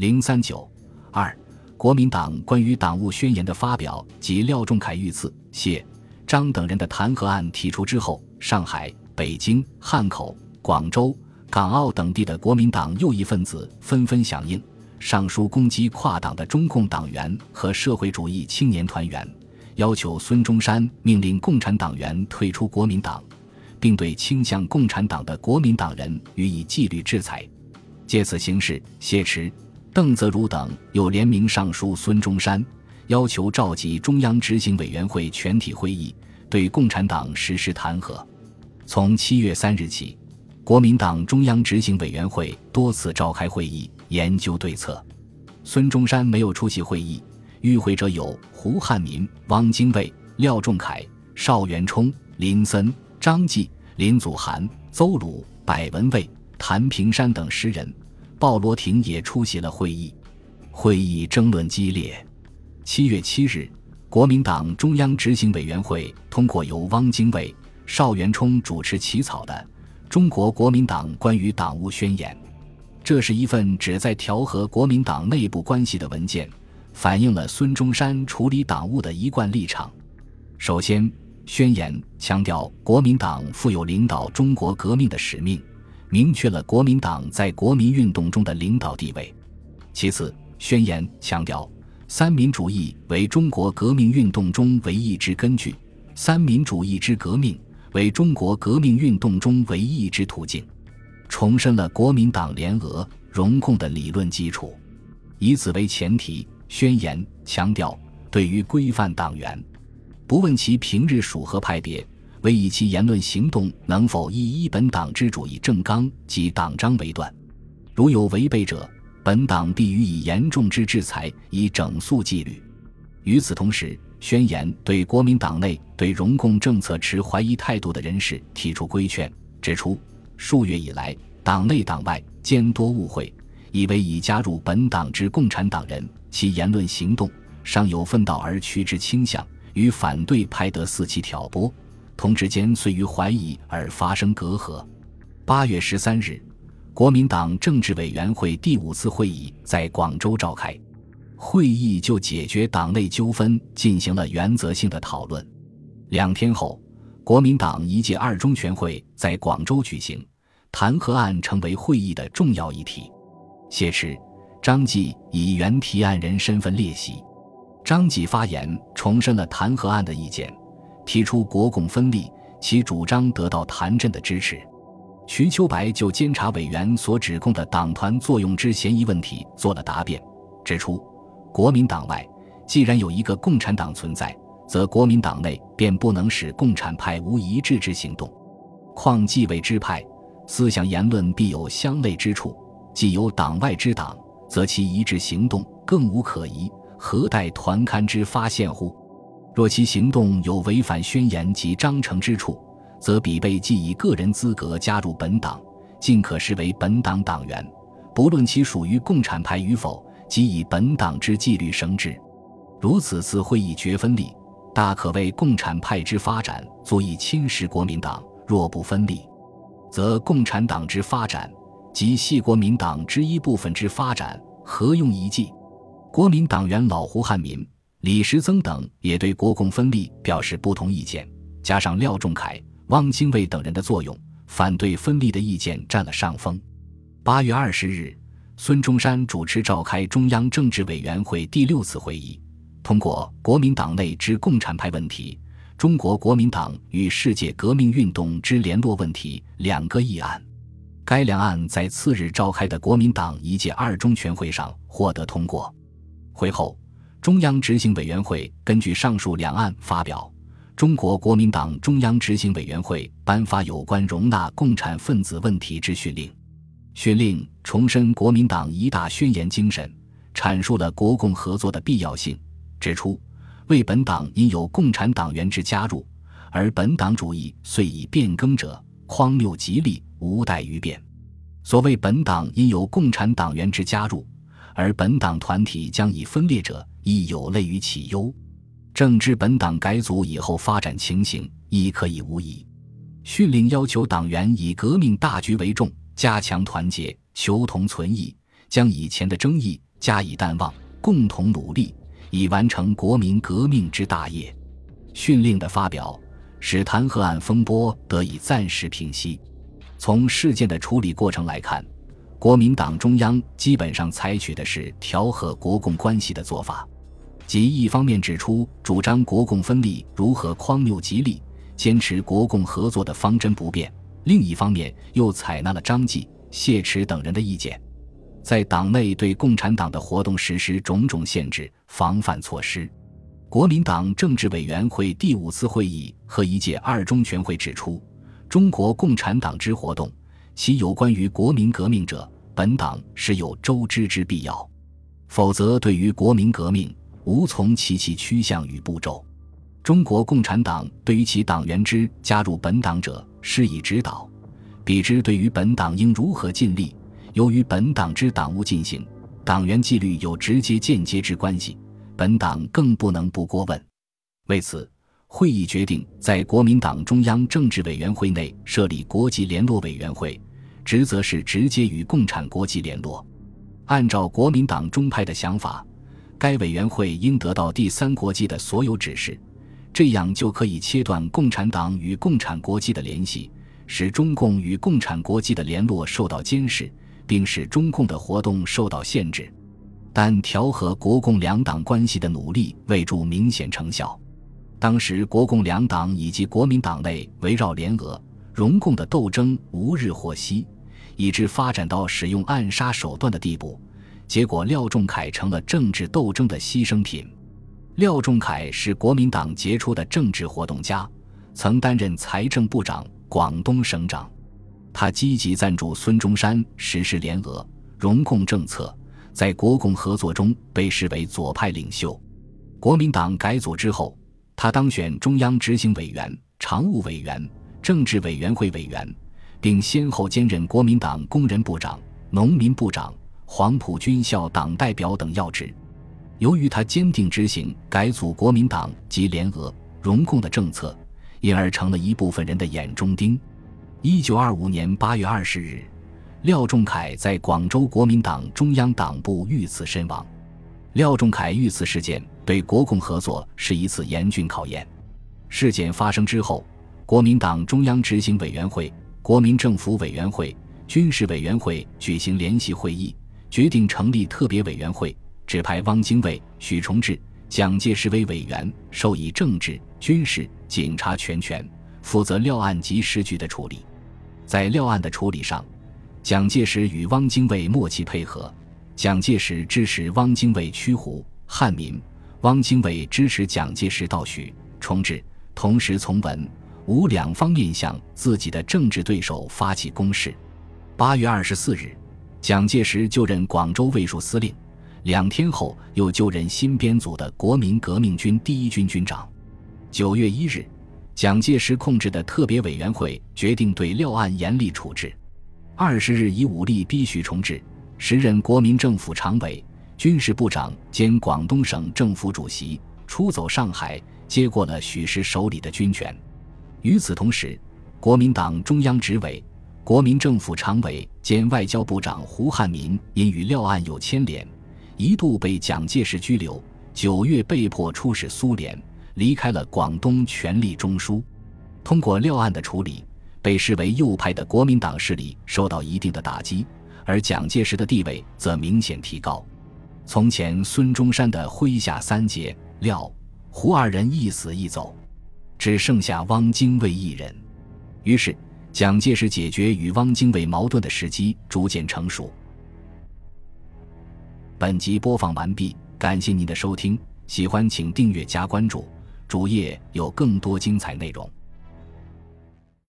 零三九二，国民党关于党务宣言的发表及廖仲恺遇刺谢张等人的弹劾案提出之后，上海、北京、汉口、广州、港澳等地的国民党右翼分子纷纷响应，上书攻击跨党的中共党员和社会主义青年团员，要求孙中山命令共产党员退出国民党。并对倾向共产党的国民党人予以纪律制裁。借此形势，谢池、邓泽如等又联名上书孙中山，要求召集中央执行委员会全体会议，对共产党实施弹劾。从七月三日起，国民党中央执行委员会多次召开会议，研究对策。孙中山没有出席会议，与会者有胡汉民、汪精卫、廖仲恺、邵元冲、林森。张继、林祖涵、邹鲁、柏文蔚、谭平山等十人，鲍罗廷也出席了会议。会议争论激烈。七月七日，国民党中央执行委员会通过由汪精卫、邵元冲主持起草的《中国国民党关于党务宣言》。这是一份旨在调和国民党内部关系的文件，反映了孙中山处理党务的一贯立场。首先。宣言强调国民党负有领导中国革命的使命，明确了国民党在国民运动中的领导地位。其次，宣言强调三民主义为中国革命运动中唯一之根据，三民主义之革命为中国革命运动中唯一之途径，重申了国民党联俄容共的理论基础。以此为前提，宣言强调对于规范党员。不问其平日属何派别，为以其言论行动能否依一本党之主义政纲及党章为断。如有违背者，本党必予以严重之制裁，以整肃纪律。与此同时，宣言对国民党内对荣共政策持怀疑态度的人士提出规劝，指出数月以来，党内党外兼多误会，以为已加入本党之共产党人，其言论行动尚有分道而趋之倾向。与反对派得伺机挑拨，同志间遂于怀疑而发生隔阂。八月十三日，国民党政治委员会第五次会议在广州召开，会议就解决党内纠纷进行了原则性的讨论。两天后，国民党一届二中全会在广州举行，弹劾案成为会议的重要议题。谢持、张继以原提案人身份列席。张继发言，重申了弹劾案的意见，提出国共分立，其主张得到谭震的支持。瞿秋白就监察委员所指控的党团作用之嫌疑问题做了答辩，指出国民党外既然有一个共产党存在，则国民党内便不能使共产派无一致之行动。况既为支派，思想言论必有相类之处；既有党外之党，则其一致行动更无可疑。何待团刊之发现乎？若其行动有违反宣言及章程之处，则彼辈既以个人资格加入本党，尽可视为本党党员，不论其属于共产派与否，即以本党之纪律绳之。如此次会议决分立，大可为共产派之发展足以侵蚀国民党；若不分立，则共产党之发展及系国民党之一部分之发展，何用一计？国民党员老胡汉民、李时增等也对国共分立表示不同意见，加上廖仲恺、汪精卫等人的作用，反对分立的意见占了上风。八月二十日，孙中山主持召开中央政治委员会第六次会议，通过《国民党内之共产派问题》《中国国民党与世界革命运动之联络问题》两个议案。该两案在次日召开的国民党一届二中全会上获得通过。会后，中央执行委员会根据上述两案发表《中国国民党中央执行委员会颁发有关容纳共产分子问题之训令》。训令重申国民党一大宣言精神，阐述了国共合作的必要性，指出为本党因有共产党员之加入，而本党主义遂已变更者，匡谬吉利，无待于变。所谓本党因有共产党员之加入。而本党团体将以分裂者，亦有类于其忧。正知本党改组以后发展情形，亦可以无疑。训令要求党员以革命大局为重，加强团结，求同存异，将以前的争议加以淡忘，共同努力，以完成国民革命之大业。训令的发表，使弹劾案风波得以暂时平息。从事件的处理过程来看，国民党中央基本上采取的是调和国共关系的做法，即一方面指出主张国共分立如何荒谬极利，坚持国共合作的方针不变；另一方面又采纳了张继、谢池等人的意见，在党内对共产党的活动实施种种限制、防范措施。国民党政治委员会第五次会议和一届二中全会指出，中国共产党之活动。其有关于国民革命者，本党是有周知之必要，否则对于国民革命无从其其趋向与步骤。中国共产党对于其党员之加入本党者，施以指导，比之对于本党应如何尽力，由于本党之党务进行，党员纪律有直接间接之关系，本党更不能不过问。为此。会议决定在国民党中央政治委员会内设立国际联络委员会，职责是直接与共产国际联络。按照国民党中派的想法，该委员会应得到第三国际的所有指示，这样就可以切断共产党与共产国际的联系，使中共与共产国际的联络受到监视，并使中共的活动受到限制。但调和国共两党关系的努力未著明显成效。当时，国共两党以及国民党内围绕联俄、容共的斗争无日获息，以致发展到使用暗杀手段的地步。结果，廖仲恺成了政治斗争的牺牲品。廖仲恺是国民党杰出的政治活动家，曾担任财政部长、广东省长。他积极赞助孙中山实施联俄、容共政策，在国共合作中被视为左派领袖。国民党改组之后。他当选中央执行委员、常务委员、政治委员会委员，并先后兼任国民党工人部长、农民部长、黄埔军校党代表等要职。由于他坚定执行改组国民党及联俄、容共的政策，因而成了一部分人的眼中钉。一九二五年八月二十日，廖仲恺在广州国民党中央党部遇刺身亡。廖仲恺遇刺事件对国共合作是一次严峻考验。事件发生之后，国民党中央执行委员会、国民政府委员会、军事委员会举行联席会议，决定成立特别委员会，指派汪精卫、许崇智、蒋介石为委员，授以政治、军事、警察全权，负责廖案及时局的处理。在廖案的处理上，蒋介石与汪精卫默契配合。蒋介石支持汪精卫驱胡汉民，汪精卫支持蒋介石盗许重治，同时从文武两方面向自己的政治对手发起攻势。八月二十四日，蒋介石就任广州卫戍司令，两天后又就任新编组的国民革命军第一军军长。九月一日，蒋介石控制的特别委员会决定对廖案严厉处置。二十日以武力逼许崇智。时任国民政府常委、军事部长兼广东省政府主席，出走上海，接过了许石手里的军权。与此同时，国民党中央执委、国民政府常委兼外交部长胡汉民因与廖案有牵连，一度被蒋介石拘留。九月被迫出使苏联，离开了广东，权力中枢。通过廖案的处理，被视为右派的国民党势力受到一定的打击。而蒋介石的地位则明显提高。从前孙中山的麾下三杰廖、胡二人一死一走，只剩下汪精卫一人。于是，蒋介石解决与汪精卫矛盾的时机逐渐成熟。本集播放完毕，感谢您的收听，喜欢请订阅加关注，主页有更多精彩内容。